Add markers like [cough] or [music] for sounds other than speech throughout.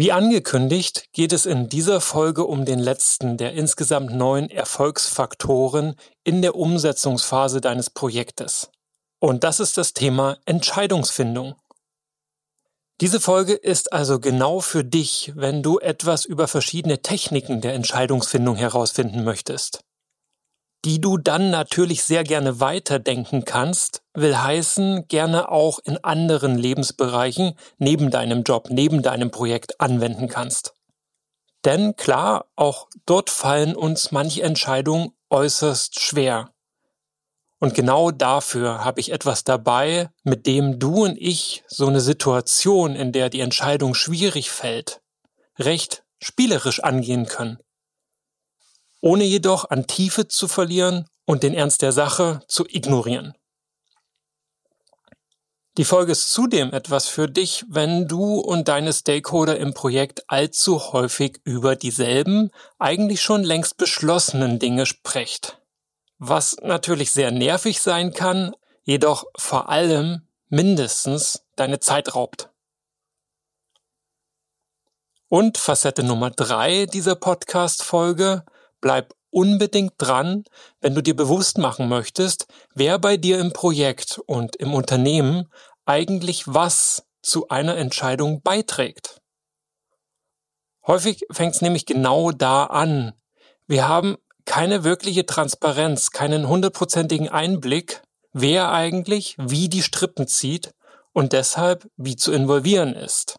Wie angekündigt geht es in dieser Folge um den letzten der insgesamt neun Erfolgsfaktoren in der Umsetzungsphase deines Projektes. Und das ist das Thema Entscheidungsfindung. Diese Folge ist also genau für dich, wenn du etwas über verschiedene Techniken der Entscheidungsfindung herausfinden möchtest die du dann natürlich sehr gerne weiterdenken kannst, will heißen, gerne auch in anderen Lebensbereichen neben deinem Job, neben deinem Projekt anwenden kannst. Denn klar, auch dort fallen uns manche Entscheidungen äußerst schwer. Und genau dafür habe ich etwas dabei, mit dem du und ich so eine Situation, in der die Entscheidung schwierig fällt, recht spielerisch angehen können ohne jedoch an Tiefe zu verlieren und den Ernst der Sache zu ignorieren. Die Folge ist zudem etwas für dich, wenn du und deine Stakeholder im Projekt allzu häufig über dieselben, eigentlich schon längst beschlossenen Dinge sprecht. Was natürlich sehr nervig sein kann, jedoch vor allem mindestens deine Zeit raubt. Und Facette Nummer drei dieser Podcast-Folge, Bleib unbedingt dran, wenn du dir bewusst machen möchtest, wer bei dir im Projekt und im Unternehmen eigentlich was zu einer Entscheidung beiträgt. Häufig fängt es nämlich genau da an. Wir haben keine wirkliche Transparenz, keinen hundertprozentigen Einblick, wer eigentlich wie die Strippen zieht und deshalb wie zu involvieren ist.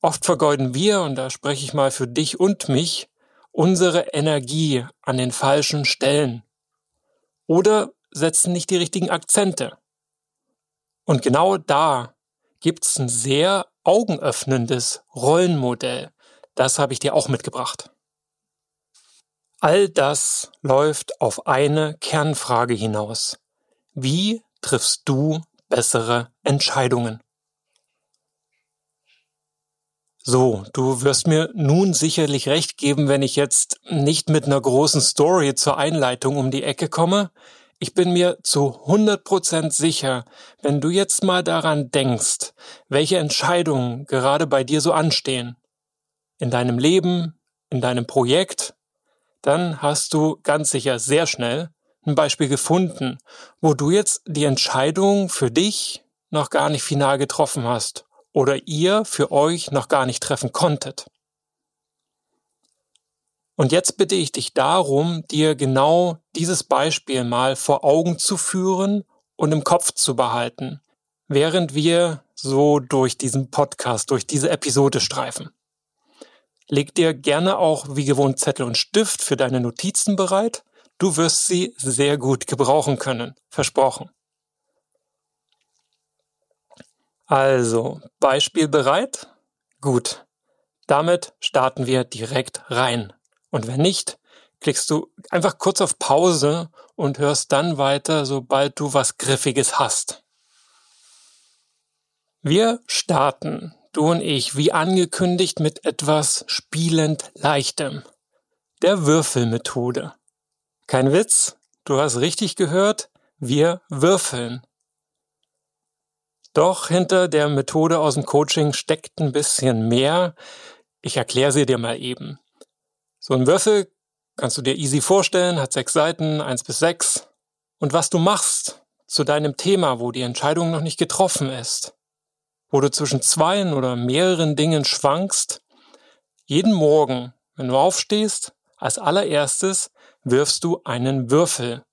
Oft vergeuden wir, und da spreche ich mal für dich und mich, unsere Energie an den falschen Stellen oder setzen nicht die richtigen Akzente. Und genau da gibt's ein sehr augenöffnendes Rollenmodell. Das habe ich dir auch mitgebracht. All das läuft auf eine Kernfrage hinaus. Wie triffst du bessere Entscheidungen? So, du wirst mir nun sicherlich recht geben, wenn ich jetzt nicht mit einer großen Story zur Einleitung um die Ecke komme. Ich bin mir zu 100% sicher, wenn du jetzt mal daran denkst, welche Entscheidungen gerade bei dir so anstehen, in deinem Leben, in deinem Projekt, dann hast du ganz sicher sehr schnell ein Beispiel gefunden, wo du jetzt die Entscheidung für dich noch gar nicht final getroffen hast oder ihr für euch noch gar nicht treffen konntet. Und jetzt bitte ich dich darum, dir genau dieses Beispiel mal vor Augen zu führen und im Kopf zu behalten, während wir so durch diesen Podcast, durch diese Episode streifen. Leg dir gerne auch wie gewohnt Zettel und Stift für deine Notizen bereit. Du wirst sie sehr gut gebrauchen können. Versprochen. Also, Beispiel bereit? Gut. Damit starten wir direkt rein. Und wenn nicht, klickst du einfach kurz auf Pause und hörst dann weiter, sobald du was Griffiges hast. Wir starten, du und ich, wie angekündigt, mit etwas spielend Leichtem. Der Würfelmethode. Kein Witz, du hast richtig gehört, wir würfeln. Doch hinter der Methode aus dem Coaching steckt ein bisschen mehr. Ich erkläre sie dir mal eben. So ein Würfel kannst du dir easy vorstellen, hat sechs Seiten, eins bis sechs. Und was du machst zu deinem Thema, wo die Entscheidung noch nicht getroffen ist, wo du zwischen zwei oder mehreren Dingen schwankst, jeden Morgen, wenn du aufstehst, als allererstes wirfst du einen Würfel.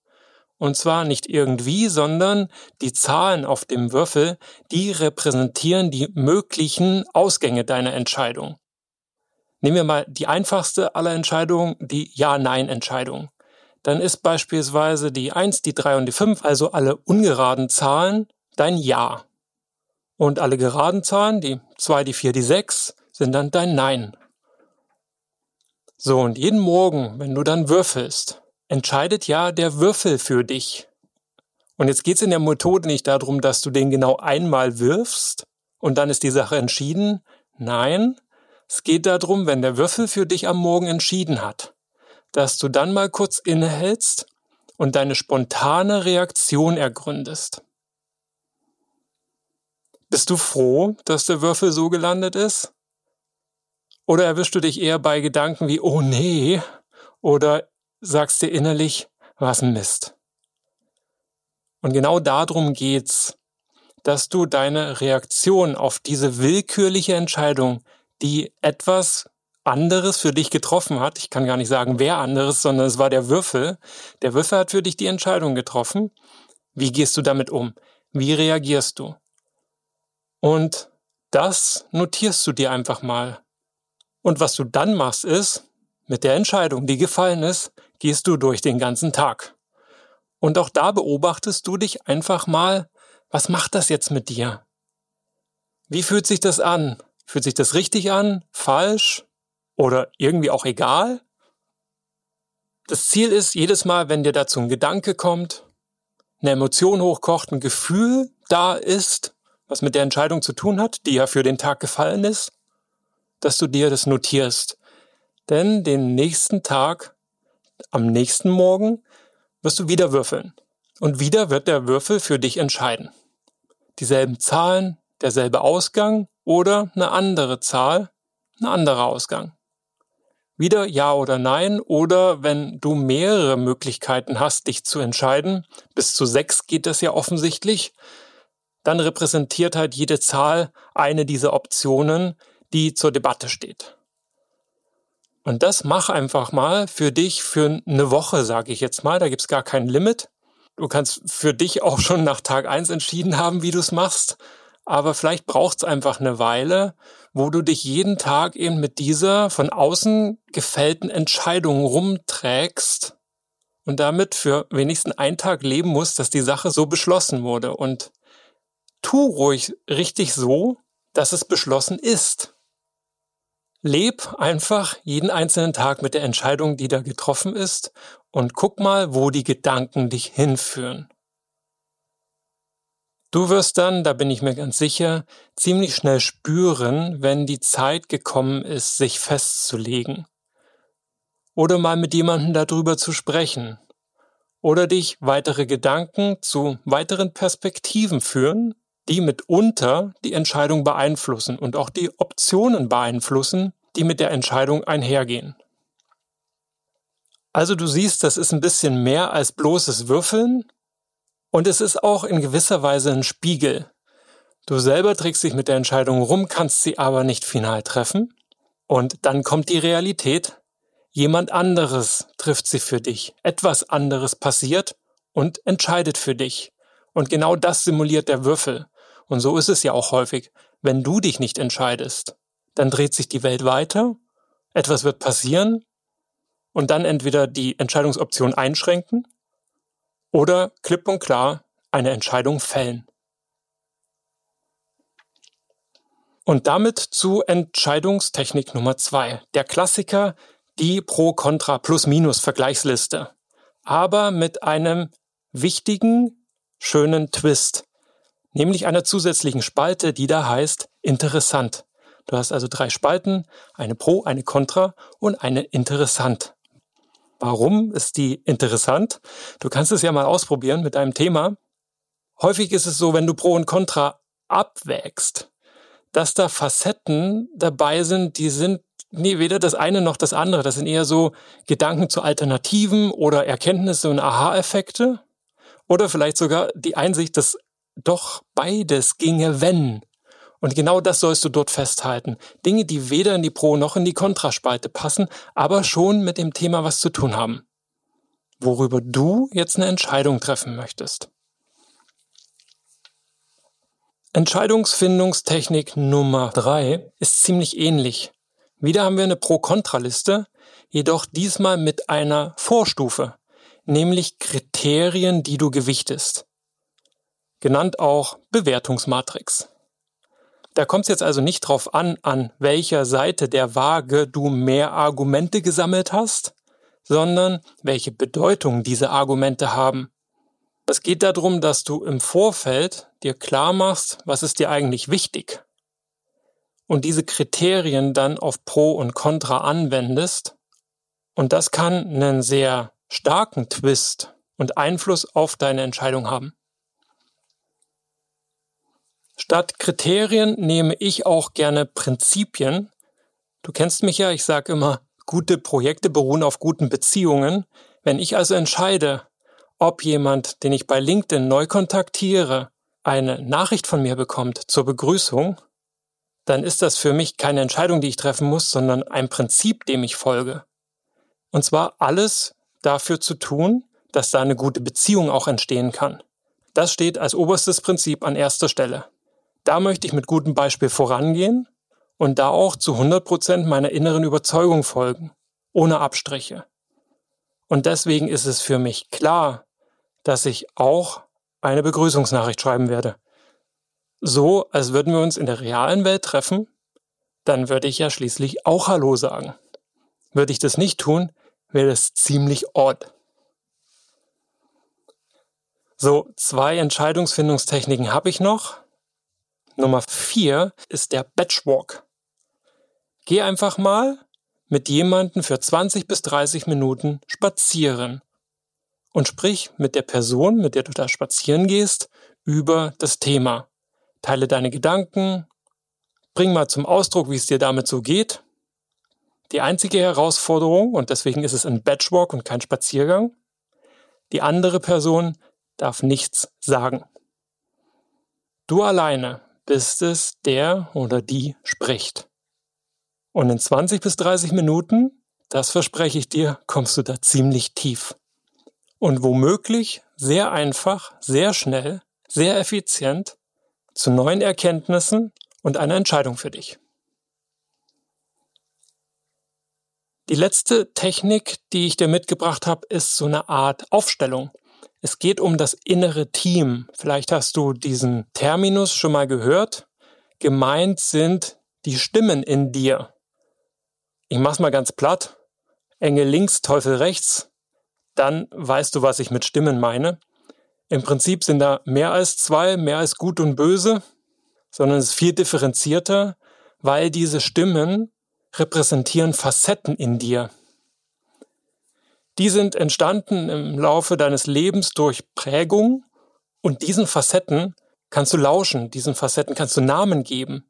Und zwar nicht irgendwie, sondern die Zahlen auf dem Würfel, die repräsentieren die möglichen Ausgänge deiner Entscheidung. Nehmen wir mal die einfachste aller Entscheidungen, die Ja-Nein-Entscheidung. Dann ist beispielsweise die 1, die 3 und die 5, also alle ungeraden Zahlen, dein Ja. Und alle geraden Zahlen, die 2, die 4, die 6, sind dann dein Nein. So, und jeden Morgen, wenn du dann würfelst, entscheidet ja der Würfel für dich. Und jetzt geht es in der Methode nicht darum, dass du den genau einmal wirfst und dann ist die Sache entschieden. Nein, es geht darum, wenn der Würfel für dich am Morgen entschieden hat, dass du dann mal kurz innehältst und deine spontane Reaktion ergründest. Bist du froh, dass der Würfel so gelandet ist? Oder erwischst du dich eher bei Gedanken wie, oh nee, oder sagst dir innerlich, was ein Mist. Und genau darum geht's, dass du deine Reaktion auf diese willkürliche Entscheidung, die etwas anderes für dich getroffen hat, ich kann gar nicht sagen, wer anderes, sondern es war der Würfel. Der Würfel hat für dich die Entscheidung getroffen. Wie gehst du damit um? Wie reagierst du? Und das notierst du dir einfach mal. Und was du dann machst ist, mit der Entscheidung, die gefallen ist, gehst du durch den ganzen Tag. Und auch da beobachtest du dich einfach mal, was macht das jetzt mit dir? Wie fühlt sich das an? Fühlt sich das richtig an? Falsch? Oder irgendwie auch egal? Das Ziel ist, jedes Mal, wenn dir dazu ein Gedanke kommt, eine Emotion hochkocht, ein Gefühl da ist, was mit der Entscheidung zu tun hat, die ja für den Tag gefallen ist, dass du dir das notierst. Denn den nächsten Tag, am nächsten Morgen, wirst du wieder würfeln. Und wieder wird der Würfel für dich entscheiden. Dieselben Zahlen, derselbe Ausgang oder eine andere Zahl, ein anderer Ausgang. Wieder Ja oder Nein oder wenn du mehrere Möglichkeiten hast, dich zu entscheiden, bis zu sechs geht das ja offensichtlich, dann repräsentiert halt jede Zahl eine dieser Optionen, die zur Debatte steht. Und das mach einfach mal für dich für eine Woche, sage ich jetzt mal. Da gibt's gar kein Limit. Du kannst für dich auch schon nach Tag eins entschieden haben, wie du es machst. Aber vielleicht braucht's einfach eine Weile, wo du dich jeden Tag eben mit dieser von außen gefällten Entscheidung rumträgst und damit für wenigstens einen Tag leben musst, dass die Sache so beschlossen wurde. Und tu ruhig richtig so, dass es beschlossen ist. Leb einfach jeden einzelnen Tag mit der Entscheidung, die da getroffen ist, und guck mal, wo die Gedanken dich hinführen. Du wirst dann, da bin ich mir ganz sicher, ziemlich schnell spüren, wenn die Zeit gekommen ist, sich festzulegen. Oder mal mit jemandem darüber zu sprechen. Oder dich weitere Gedanken zu weiteren Perspektiven führen, die mitunter die Entscheidung beeinflussen und auch die Optionen beeinflussen, die mit der Entscheidung einhergehen. Also du siehst, das ist ein bisschen mehr als bloßes Würfeln und es ist auch in gewisser Weise ein Spiegel. Du selber trägst dich mit der Entscheidung rum, kannst sie aber nicht final treffen und dann kommt die Realität. Jemand anderes trifft sie für dich. Etwas anderes passiert und entscheidet für dich. Und genau das simuliert der Würfel. Und so ist es ja auch häufig. Wenn du dich nicht entscheidest, dann dreht sich die Welt weiter, etwas wird passieren und dann entweder die Entscheidungsoption einschränken oder klipp und klar eine Entscheidung fällen. Und damit zu Entscheidungstechnik Nummer zwei. Der Klassiker, die Pro-Contra-Plus-Minus-Vergleichsliste. Aber mit einem wichtigen, schönen Twist nämlich einer zusätzlichen Spalte, die da heißt interessant. Du hast also drei Spalten, eine Pro, eine Contra und eine interessant. Warum ist die interessant? Du kannst es ja mal ausprobieren mit einem Thema. Häufig ist es so, wenn du Pro und Contra abwägst, dass da Facetten dabei sind, die sind nee, weder das eine noch das andere. Das sind eher so Gedanken zu Alternativen oder Erkenntnisse und Aha-Effekte. Oder vielleicht sogar die Einsicht, dass doch beides ginge, wenn. Und genau das sollst du dort festhalten. Dinge, die weder in die Pro- noch in die Kontraspalte passen, aber schon mit dem Thema was zu tun haben. Worüber du jetzt eine Entscheidung treffen möchtest. Entscheidungsfindungstechnik Nummer drei ist ziemlich ähnlich. Wieder haben wir eine Pro-Kontra-Liste, jedoch diesmal mit einer Vorstufe, nämlich Kriterien, die du gewichtest genannt auch Bewertungsmatrix. Da kommt es jetzt also nicht drauf an, an welcher Seite der Waage du mehr Argumente gesammelt hast, sondern welche Bedeutung diese Argumente haben. Es geht darum, dass du im Vorfeld dir klar machst, was ist dir eigentlich wichtig und diese Kriterien dann auf Pro und Contra anwendest. Und das kann einen sehr starken Twist und Einfluss auf deine Entscheidung haben. Statt Kriterien nehme ich auch gerne Prinzipien. Du kennst mich ja, ich sage immer, gute Projekte beruhen auf guten Beziehungen. Wenn ich also entscheide, ob jemand, den ich bei LinkedIn neu kontaktiere, eine Nachricht von mir bekommt zur Begrüßung, dann ist das für mich keine Entscheidung, die ich treffen muss, sondern ein Prinzip, dem ich folge. Und zwar alles dafür zu tun, dass da eine gute Beziehung auch entstehen kann. Das steht als oberstes Prinzip an erster Stelle. Da möchte ich mit gutem Beispiel vorangehen und da auch zu 100 Prozent meiner inneren Überzeugung folgen, ohne Abstriche. Und deswegen ist es für mich klar, dass ich auch eine Begrüßungsnachricht schreiben werde. So, als würden wir uns in der realen Welt treffen, dann würde ich ja schließlich auch Hallo sagen. Würde ich das nicht tun, wäre das ziemlich odd. So, zwei Entscheidungsfindungstechniken habe ich noch. Nummer vier ist der Batchwalk. Geh einfach mal mit jemandem für 20 bis 30 Minuten spazieren und sprich mit der Person, mit der du da spazieren gehst, über das Thema. Teile deine Gedanken, bring mal zum Ausdruck, wie es dir damit so geht. Die einzige Herausforderung, und deswegen ist es ein Batchwalk und kein Spaziergang, die andere Person darf nichts sagen. Du alleine bist es, der oder die spricht. Und in 20 bis 30 Minuten, das verspreche ich dir, kommst du da ziemlich tief. Und womöglich sehr einfach, sehr schnell, sehr effizient zu neuen Erkenntnissen und einer Entscheidung für dich. Die letzte Technik, die ich dir mitgebracht habe, ist so eine Art Aufstellung. Es geht um das innere Team. Vielleicht hast du diesen Terminus schon mal gehört. Gemeint sind die Stimmen in dir. Ich mach's mal ganz platt. Engel links, Teufel rechts. Dann weißt du, was ich mit Stimmen meine. Im Prinzip sind da mehr als zwei, mehr als gut und böse, sondern es ist viel differenzierter, weil diese Stimmen repräsentieren Facetten in dir. Die sind entstanden im Laufe deines Lebens durch Prägung und diesen Facetten kannst du lauschen, diesen Facetten kannst du Namen geben.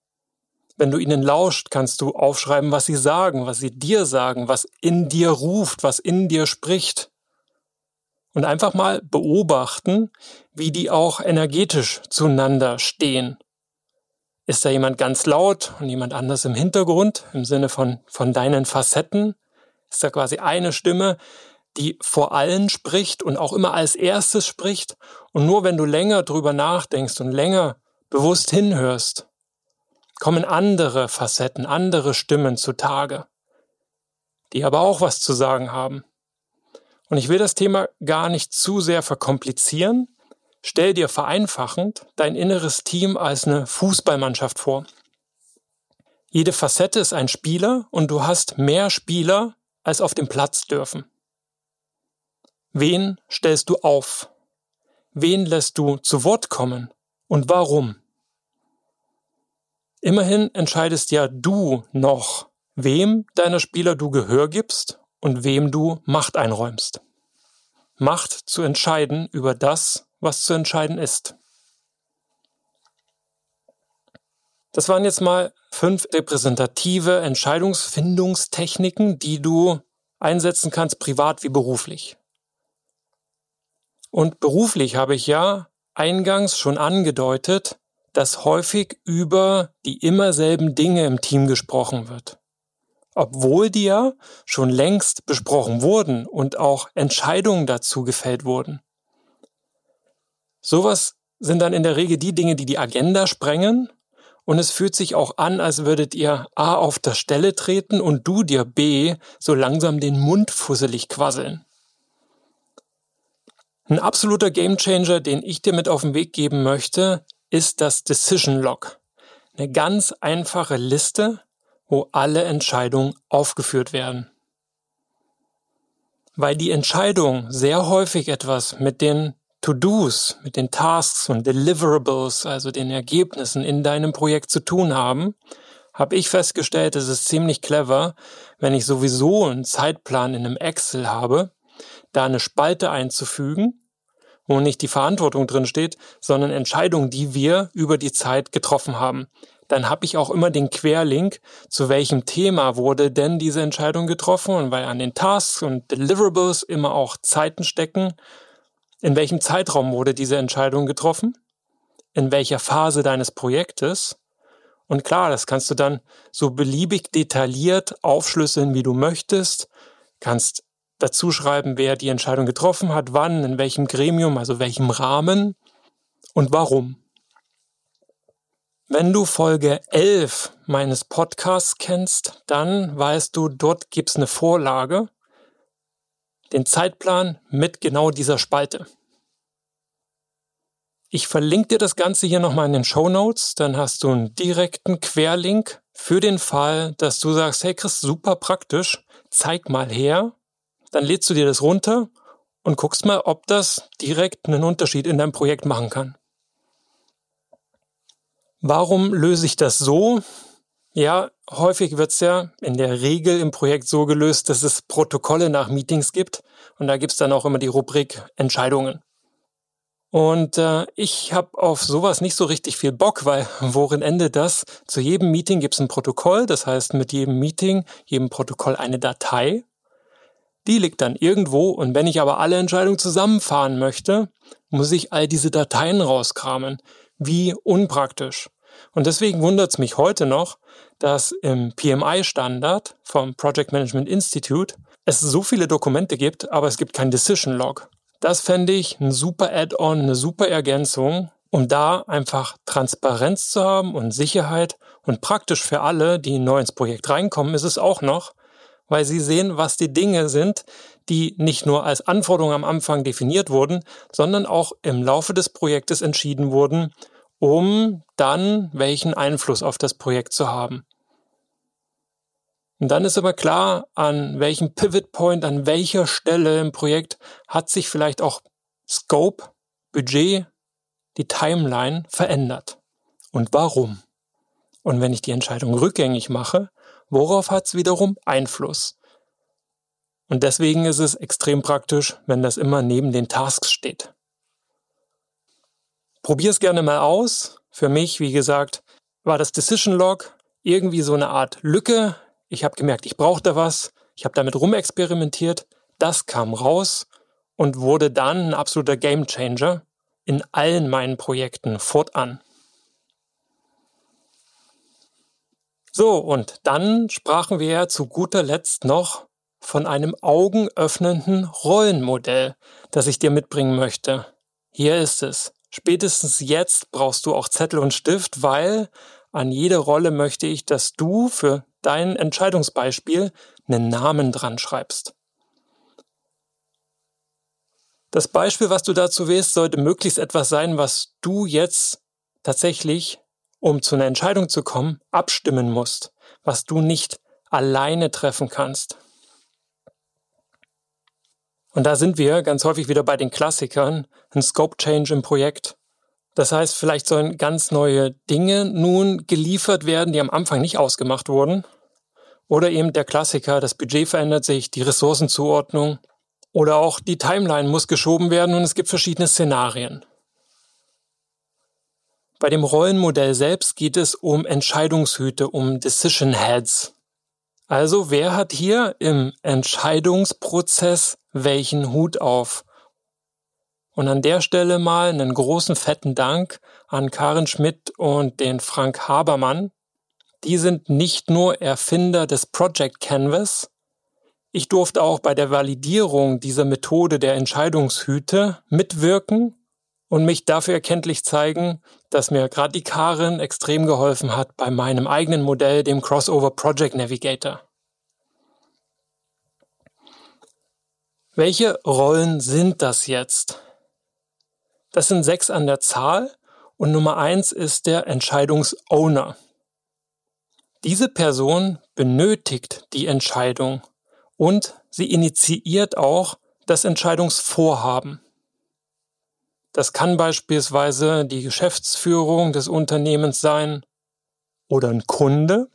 Wenn du ihnen lauscht, kannst du aufschreiben, was sie sagen, was sie dir sagen, was in dir ruft, was in dir spricht. Und einfach mal beobachten, wie die auch energetisch zueinander stehen. Ist da jemand ganz laut und jemand anders im Hintergrund, im Sinne von, von deinen Facetten? Ist da quasi eine Stimme, die vor allen spricht und auch immer als erstes spricht. Und nur wenn du länger drüber nachdenkst und länger bewusst hinhörst, kommen andere Facetten, andere Stimmen zutage, die aber auch was zu sagen haben. Und ich will das Thema gar nicht zu sehr verkomplizieren. Stell dir vereinfachend dein inneres Team als eine Fußballmannschaft vor. Jede Facette ist ein Spieler und du hast mehr Spieler, als auf dem Platz dürfen. Wen stellst du auf? Wen lässt du zu Wort kommen? Und warum? Immerhin entscheidest ja du noch, wem deiner Spieler du Gehör gibst und wem du Macht einräumst. Macht zu entscheiden über das, was zu entscheiden ist. Das waren jetzt mal fünf repräsentative Entscheidungsfindungstechniken, die du einsetzen kannst, privat wie beruflich. Und beruflich habe ich ja eingangs schon angedeutet, dass häufig über die immer selben Dinge im Team gesprochen wird. Obwohl die ja schon längst besprochen wurden und auch Entscheidungen dazu gefällt wurden. Sowas sind dann in der Regel die Dinge, die die Agenda sprengen und es fühlt sich auch an, als würdet ihr A auf der Stelle treten und du dir B so langsam den Mund fusselig quasseln. Ein absoluter Gamechanger, den ich dir mit auf den Weg geben möchte, ist das Decision Log. Eine ganz einfache Liste, wo alle Entscheidungen aufgeführt werden. Weil die Entscheidungen sehr häufig etwas mit den To-Dos, mit den Tasks und Deliverables, also den Ergebnissen in deinem Projekt zu tun haben, habe ich festgestellt, es ist ziemlich clever, wenn ich sowieso einen Zeitplan in einem Excel habe, da eine Spalte einzufügen, wo nicht die Verantwortung drin steht, sondern Entscheidungen, die wir über die Zeit getroffen haben. Dann habe ich auch immer den Querlink, zu welchem Thema wurde denn diese Entscheidung getroffen und weil an den Tasks und Deliverables immer auch Zeiten stecken, in welchem Zeitraum wurde diese Entscheidung getroffen, in welcher Phase deines Projektes und klar, das kannst du dann so beliebig detailliert aufschlüsseln, wie du möchtest. Kannst dazu schreiben, wer die Entscheidung getroffen hat, wann, in welchem Gremium, also welchem Rahmen und warum. Wenn du Folge 11 meines Podcasts kennst, dann weißt du, dort gibt's eine Vorlage, den Zeitplan mit genau dieser Spalte. Ich verlinke dir das Ganze hier nochmal in den Show Notes. Dann hast du einen direkten Querlink für den Fall, dass du sagst, hey Chris, super praktisch, zeig mal her. Dann lädst du dir das runter und guckst mal, ob das direkt einen Unterschied in deinem Projekt machen kann. Warum löse ich das so? Ja, häufig wird es ja in der Regel im Projekt so gelöst, dass es Protokolle nach Meetings gibt und da gibt es dann auch immer die Rubrik Entscheidungen. Und äh, ich habe auf sowas nicht so richtig viel Bock, weil [laughs] worin endet das? Zu jedem Meeting gibt es ein Protokoll, das heißt mit jedem Meeting, jedem Protokoll eine Datei. Die liegt dann irgendwo und wenn ich aber alle Entscheidungen zusammenfahren möchte, muss ich all diese Dateien rauskramen. Wie unpraktisch. Und deswegen wundert es mich heute noch, dass im PMI-Standard vom Project Management Institute es so viele Dokumente gibt, aber es gibt kein Decision Log. Das fände ich ein super Add-on, eine super Ergänzung, um da einfach Transparenz zu haben und Sicherheit und praktisch für alle, die neu ins Projekt reinkommen, ist es auch noch, weil sie sehen, was die Dinge sind, die nicht nur als Anforderung am Anfang definiert wurden, sondern auch im Laufe des Projektes entschieden wurden, um dann welchen Einfluss auf das Projekt zu haben. Und dann ist aber klar, an welchem Pivot Point, an welcher Stelle im Projekt hat sich vielleicht auch Scope, Budget, die Timeline verändert. Und warum? Und wenn ich die Entscheidung rückgängig mache, worauf hat es wiederum Einfluss? Und deswegen ist es extrem praktisch, wenn das immer neben den Tasks steht. Probier es gerne mal aus. Für mich, wie gesagt, war das Decision Log irgendwie so eine Art Lücke ich habe gemerkt, ich brauchte was, ich habe damit rumexperimentiert, das kam raus und wurde dann ein absoluter Gamechanger in allen meinen Projekten fortan. So, und dann sprachen wir ja zu guter Letzt noch von einem augenöffnenden Rollenmodell, das ich dir mitbringen möchte. Hier ist es. Spätestens jetzt brauchst du auch Zettel und Stift, weil an jede Rolle möchte ich, dass du für dein Entscheidungsbeispiel einen Namen dran schreibst. Das Beispiel, was du dazu wählst, sollte möglichst etwas sein, was du jetzt tatsächlich, um zu einer Entscheidung zu kommen, abstimmen musst, was du nicht alleine treffen kannst. Und da sind wir ganz häufig wieder bei den Klassikern, ein Scope Change im Projekt. Das heißt, vielleicht sollen ganz neue Dinge nun geliefert werden, die am Anfang nicht ausgemacht wurden. Oder eben der Klassiker, das Budget verändert sich, die Ressourcenzuordnung. Oder auch die Timeline muss geschoben werden und es gibt verschiedene Szenarien. Bei dem Rollenmodell selbst geht es um Entscheidungshüte, um Decision Heads. Also wer hat hier im Entscheidungsprozess welchen Hut auf? Und an der Stelle mal einen großen fetten Dank an Karin Schmidt und den Frank Habermann. Die sind nicht nur Erfinder des Project Canvas. Ich durfte auch bei der Validierung dieser Methode der Entscheidungshüte mitwirken und mich dafür erkenntlich zeigen, dass mir gerade die Karin extrem geholfen hat bei meinem eigenen Modell, dem Crossover Project Navigator. Welche Rollen sind das jetzt? Das sind sechs an der Zahl und Nummer eins ist der Entscheidungsowner. Diese Person benötigt die Entscheidung und sie initiiert auch das Entscheidungsvorhaben. Das kann beispielsweise die Geschäftsführung des Unternehmens sein oder ein Kunde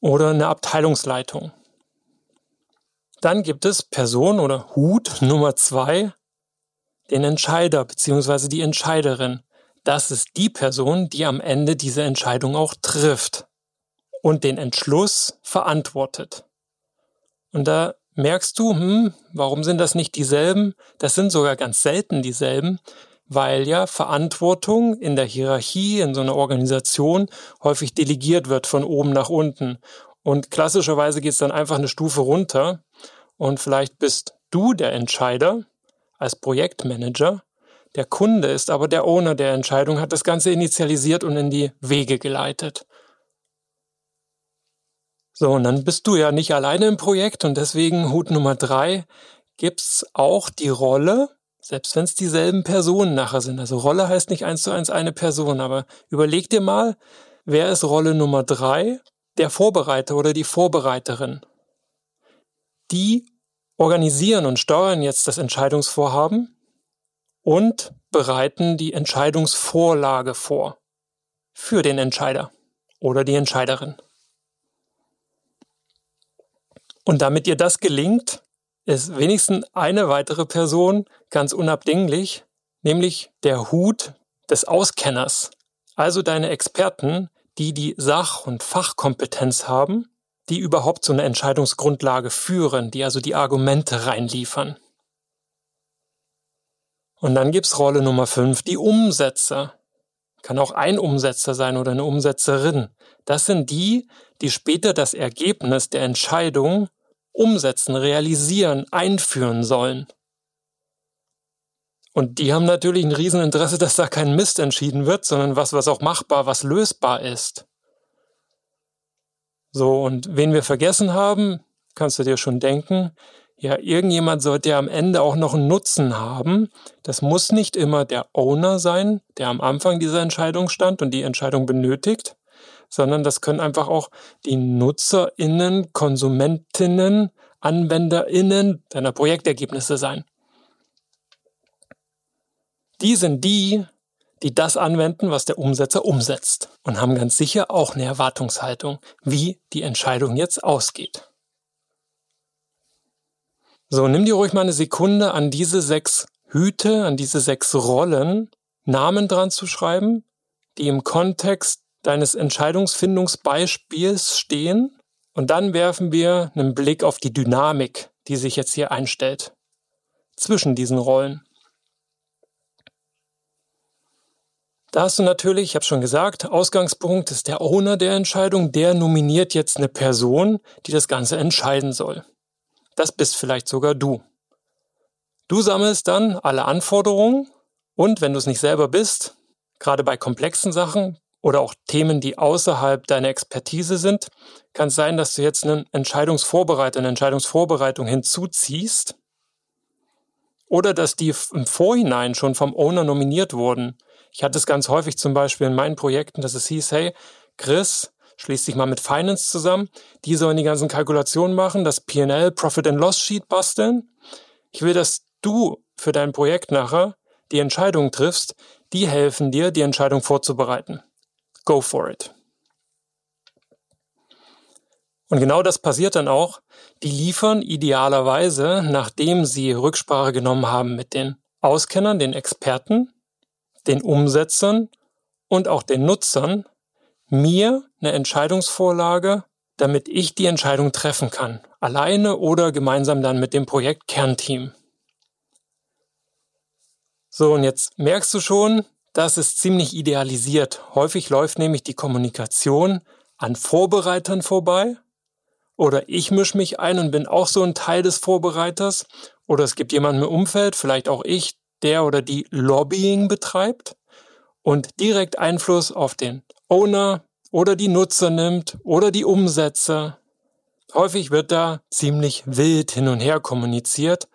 oder eine Abteilungsleitung. Dann gibt es Person oder Hut Nummer zwei, den Entscheider bzw. die Entscheiderin. Das ist die Person, die am Ende diese Entscheidung auch trifft und den Entschluss verantwortet. Und da merkst du, hm, warum sind das nicht dieselben? Das sind sogar ganz selten dieselben, weil ja Verantwortung in der Hierarchie, in so einer Organisation häufig delegiert wird von oben nach unten. Und klassischerweise geht es dann einfach eine Stufe runter und vielleicht bist du der Entscheider als Projektmanager. Der Kunde ist aber der Owner der Entscheidung, hat das Ganze initialisiert und in die Wege geleitet. So, und dann bist du ja nicht alleine im Projekt und deswegen Hut Nummer drei gibt's auch die Rolle, selbst wenn es dieselben Personen nachher sind. Also Rolle heißt nicht eins zu eins eine Person, aber überleg dir mal, wer ist Rolle Nummer drei? Der Vorbereiter oder die Vorbereiterin. Die organisieren und steuern jetzt das Entscheidungsvorhaben und bereiten die Entscheidungsvorlage vor für den Entscheider oder die Entscheiderin. Und damit ihr das gelingt, ist wenigstens eine weitere Person ganz unabdinglich, nämlich der Hut des Auskenners, also deine Experten, die die Sach- und Fachkompetenz haben, die überhaupt so eine Entscheidungsgrundlage führen, die also die Argumente reinliefern. Und dann gibt's Rolle Nummer 5, die Umsetzer. Kann auch ein Umsetzer sein oder eine Umsetzerin. Das sind die, die später das Ergebnis der Entscheidung umsetzen, realisieren, einführen sollen. Und die haben natürlich ein Rieseninteresse, dass da kein Mist entschieden wird, sondern was, was auch machbar, was lösbar ist. So, und wen wir vergessen haben, kannst du dir schon denken, ja, irgendjemand sollte ja am Ende auch noch einen Nutzen haben. Das muss nicht immer der Owner sein, der am Anfang dieser Entscheidung stand und die Entscheidung benötigt, sondern das können einfach auch die NutzerInnen, KonsumentInnen, AnwenderInnen deiner Projektergebnisse sein. Die sind die, die das anwenden, was der Umsetzer umsetzt und haben ganz sicher auch eine Erwartungshaltung, wie die Entscheidung jetzt ausgeht. So, nimm dir ruhig mal eine Sekunde an diese sechs Hüte, an diese sechs Rollen Namen dran zu schreiben, die im Kontext deines Entscheidungsfindungsbeispiels stehen und dann werfen wir einen Blick auf die Dynamik, die sich jetzt hier einstellt zwischen diesen Rollen. Da hast du natürlich, ich habe schon gesagt, Ausgangspunkt ist der Owner der Entscheidung, der nominiert jetzt eine Person, die das Ganze entscheiden soll. Das bist vielleicht sogar du. Du sammelst dann alle Anforderungen und wenn du es nicht selber bist, gerade bei komplexen Sachen, oder auch Themen, die außerhalb deiner Expertise sind, kann es sein, dass du jetzt einen Entscheidungsvorbereiter, eine Entscheidungsvorbereitung hinzuziehst oder dass die im Vorhinein schon vom Owner nominiert wurden. Ich hatte es ganz häufig zum Beispiel in meinen Projekten, dass es hieß, hey, Chris, schließ dich mal mit Finance zusammen, die sollen die ganzen Kalkulationen machen, das P&L, Profit and Loss Sheet basteln. Ich will, dass du für dein Projekt nachher die Entscheidung triffst, die helfen dir, die Entscheidung vorzubereiten go for it. Und genau das passiert dann auch. Die liefern idealerweise, nachdem sie Rücksprache genommen haben mit den Auskennern, den Experten, den Umsetzern und auch den Nutzern, mir eine Entscheidungsvorlage, damit ich die Entscheidung treffen kann. Alleine oder gemeinsam dann mit dem Projektkernteam. So, und jetzt merkst du schon, das ist ziemlich idealisiert. Häufig läuft nämlich die Kommunikation an Vorbereitern vorbei. Oder ich mische mich ein und bin auch so ein Teil des Vorbereiters. Oder es gibt jemanden im Umfeld, vielleicht auch ich, der oder die Lobbying betreibt und direkt Einfluss auf den Owner oder die Nutzer nimmt oder die Umsetzer. Häufig wird da ziemlich wild hin und her kommuniziert.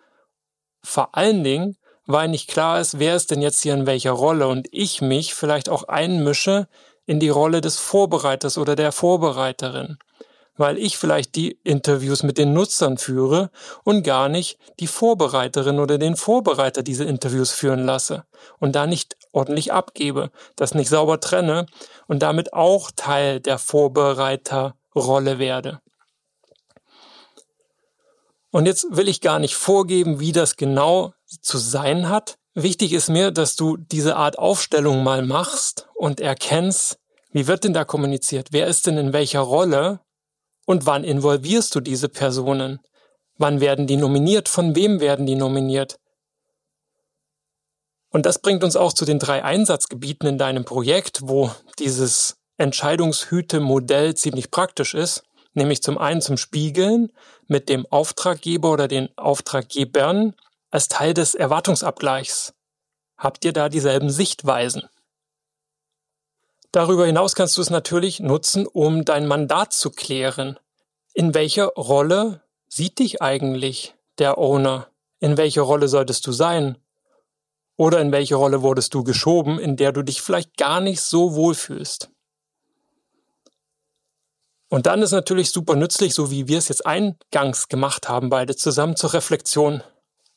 Vor allen Dingen, weil nicht klar ist, wer ist denn jetzt hier in welcher Rolle und ich mich vielleicht auch einmische in die Rolle des Vorbereiters oder der Vorbereiterin, weil ich vielleicht die Interviews mit den Nutzern führe und gar nicht die Vorbereiterin oder den Vorbereiter diese Interviews führen lasse und da nicht ordentlich abgebe, das nicht sauber trenne und damit auch Teil der Vorbereiterrolle werde. Und jetzt will ich gar nicht vorgeben, wie das genau zu sein hat, Wichtig ist mir, dass du diese Art Aufstellung mal machst und erkennst, wie wird denn da kommuniziert? Wer ist denn in welcher Rolle? Und wann involvierst du diese Personen? Wann werden die nominiert? Von wem werden die nominiert? Und das bringt uns auch zu den drei Einsatzgebieten in deinem Projekt, wo dieses Entscheidungshüte-Modell ziemlich praktisch ist, nämlich zum einen zum Spiegeln mit dem Auftraggeber oder den Auftraggebern als Teil des Erwartungsabgleichs. Habt ihr da dieselben Sichtweisen? Darüber hinaus kannst du es natürlich nutzen, um dein Mandat zu klären. In welcher Rolle sieht dich eigentlich der Owner? In welcher Rolle solltest du sein? Oder in welche Rolle wurdest du geschoben, in der du dich vielleicht gar nicht so wohl fühlst? Und dann ist natürlich super nützlich, so wie wir es jetzt eingangs gemacht haben, beide zusammen zur Reflexion.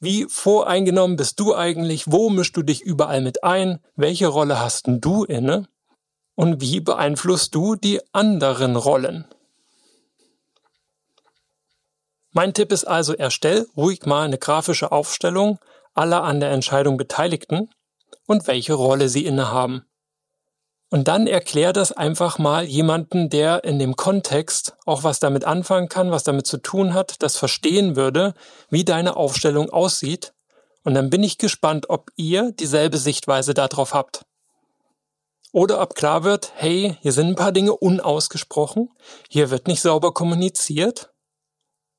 Wie voreingenommen bist du eigentlich? Wo mischst du dich überall mit ein? Welche Rolle hast du inne? Und wie beeinflusst du die anderen Rollen? Mein Tipp ist also, erstell ruhig mal eine grafische Aufstellung aller an der Entscheidung Beteiligten und welche Rolle sie innehaben. Und dann erklär das einfach mal jemanden, der in dem Kontext auch was damit anfangen kann, was damit zu tun hat, das verstehen würde, wie deine Aufstellung aussieht. Und dann bin ich gespannt, ob ihr dieselbe Sichtweise darauf habt. Oder ob klar wird, hey, hier sind ein paar Dinge unausgesprochen, hier wird nicht sauber kommuniziert.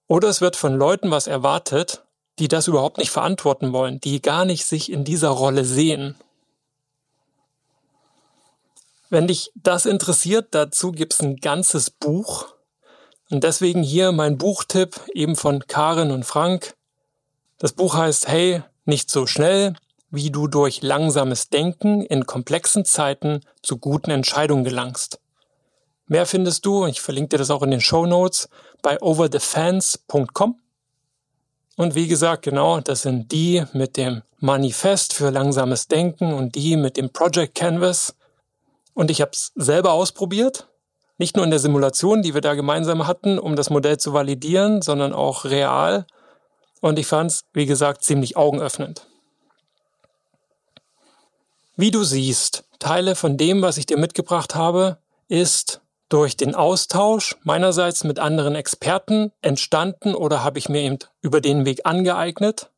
Oder es wird von Leuten was erwartet, die das überhaupt nicht verantworten wollen, die gar nicht sich in dieser Rolle sehen. Wenn dich das interessiert, dazu gibt's ein ganzes Buch. Und deswegen hier mein Buchtipp eben von Karin und Frank. Das Buch heißt Hey, nicht so schnell, wie du durch langsames Denken in komplexen Zeiten zu guten Entscheidungen gelangst. Mehr findest du, ich verlinke dir das auch in den Show Notes, bei overthefans.com. Und wie gesagt, genau, das sind die mit dem Manifest für langsames Denken und die mit dem Project Canvas. Und ich habe es selber ausprobiert, nicht nur in der Simulation, die wir da gemeinsam hatten, um das Modell zu validieren, sondern auch real. Und ich fand es, wie gesagt, ziemlich augenöffnend. Wie du siehst, Teile von dem, was ich dir mitgebracht habe, ist durch den Austausch meinerseits mit anderen Experten entstanden oder habe ich mir eben über den Weg angeeignet.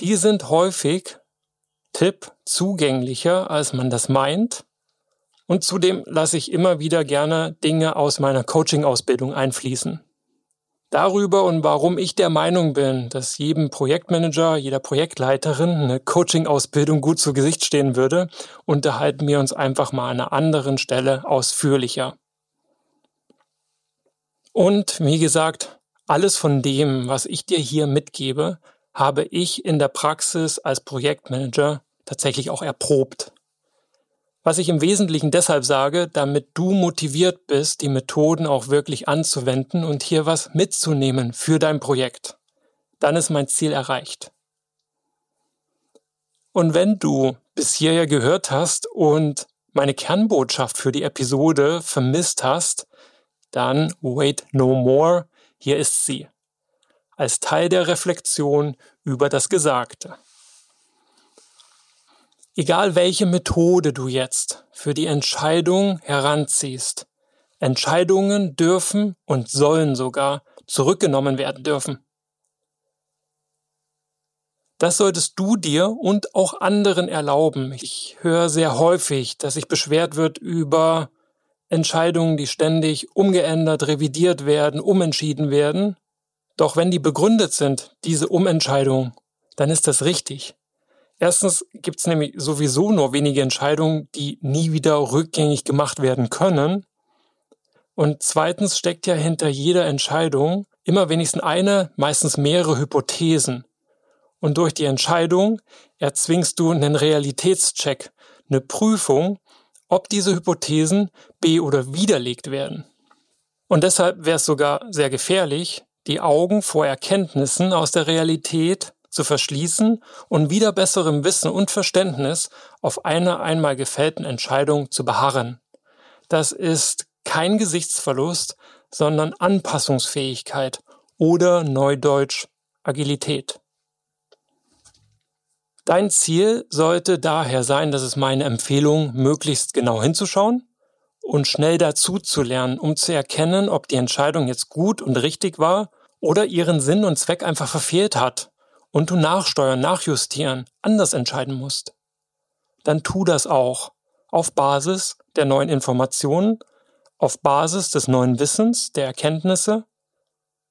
Die sind häufig Tipp zugänglicher, als man das meint. Und zudem lasse ich immer wieder gerne Dinge aus meiner Coaching-Ausbildung einfließen. Darüber und warum ich der Meinung bin, dass jedem Projektmanager, jeder Projektleiterin eine Coaching-Ausbildung gut zu Gesicht stehen würde, unterhalten wir uns einfach mal an einer anderen Stelle ausführlicher. Und wie gesagt, alles von dem, was ich dir hier mitgebe, habe ich in der Praxis als Projektmanager tatsächlich auch erprobt. Was ich im Wesentlichen deshalb sage, damit du motiviert bist, die Methoden auch wirklich anzuwenden und hier was mitzunehmen für dein Projekt. Dann ist mein Ziel erreicht. Und wenn du bis hierher gehört hast und meine Kernbotschaft für die Episode vermisst hast, dann wait no more, hier ist sie. Als Teil der Reflexion über das Gesagte. Egal welche Methode du jetzt für die Entscheidung heranziehst, Entscheidungen dürfen und sollen sogar zurückgenommen werden dürfen. Das solltest du dir und auch anderen erlauben. Ich höre sehr häufig, dass sich beschwert wird über Entscheidungen, die ständig umgeändert, revidiert werden, umentschieden werden. Doch wenn die begründet sind, diese Umentscheidung, dann ist das richtig. Erstens gibt es nämlich sowieso nur wenige Entscheidungen, die nie wieder rückgängig gemacht werden können. Und zweitens steckt ja hinter jeder Entscheidung immer wenigstens eine, meistens mehrere Hypothesen. Und durch die Entscheidung erzwingst du einen Realitätscheck, eine Prüfung, ob diese Hypothesen be- oder widerlegt werden. Und deshalb wäre es sogar sehr gefährlich, die Augen vor Erkenntnissen aus der Realität zu verschließen und wieder besserem Wissen und Verständnis auf einer einmal gefällten Entscheidung zu beharren. Das ist kein Gesichtsverlust, sondern Anpassungsfähigkeit oder Neudeutsch Agilität. Dein Ziel sollte daher sein, dass es meine Empfehlung, möglichst genau hinzuschauen und schnell dazu zu lernen, um zu erkennen, ob die Entscheidung jetzt gut und richtig war oder ihren Sinn und Zweck einfach verfehlt hat und du nachsteuern, nachjustieren, anders entscheiden musst. Dann tu das auch auf Basis der neuen Informationen, auf Basis des neuen Wissens, der Erkenntnisse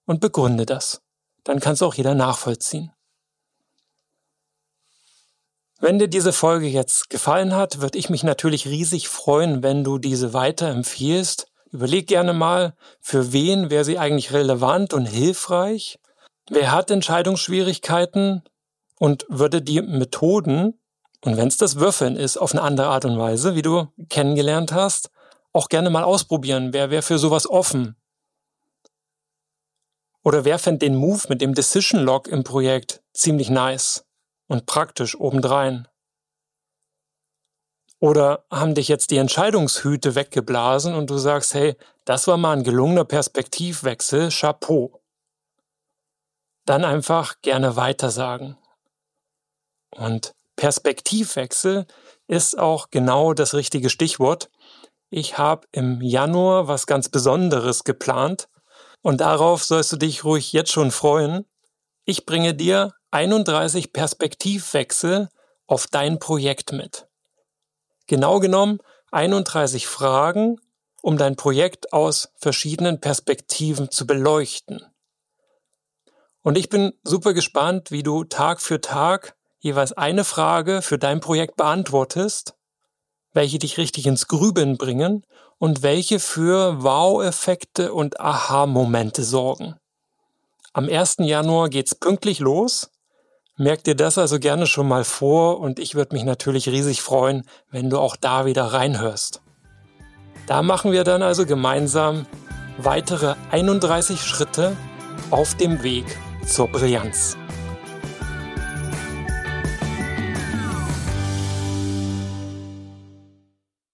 und begründe das. Dann kann es auch jeder nachvollziehen. Wenn dir diese Folge jetzt gefallen hat, würde ich mich natürlich riesig freuen, wenn du diese weiterempfiehlst. Überleg gerne mal, für wen wäre sie eigentlich relevant und hilfreich? Wer hat Entscheidungsschwierigkeiten und würde die Methoden, und wenn es das Würfeln ist, auf eine andere Art und Weise, wie du kennengelernt hast, auch gerne mal ausprobieren. Wer wäre für sowas offen? Oder wer fände den Move mit dem Decision Log im Projekt ziemlich nice? und praktisch obendrein? Oder haben dich jetzt die Entscheidungshüte weggeblasen und du sagst, hey, das war mal ein gelungener Perspektivwechsel, Chapeau. Dann einfach gerne weitersagen. Und Perspektivwechsel ist auch genau das richtige Stichwort. Ich habe im Januar was ganz Besonderes geplant und darauf sollst du dich ruhig jetzt schon freuen. Ich bringe dir 31 Perspektivwechsel auf dein Projekt mit. Genau genommen 31 Fragen, um dein Projekt aus verschiedenen Perspektiven zu beleuchten. Und ich bin super gespannt, wie du Tag für Tag jeweils eine Frage für dein Projekt beantwortest, welche dich richtig ins Grübeln bringen und welche für Wow-Effekte und Aha-Momente sorgen. Am 1. Januar geht's pünktlich los Merk dir das also gerne schon mal vor und ich würde mich natürlich riesig freuen, wenn du auch da wieder reinhörst. Da machen wir dann also gemeinsam weitere 31 Schritte auf dem Weg zur Brillanz.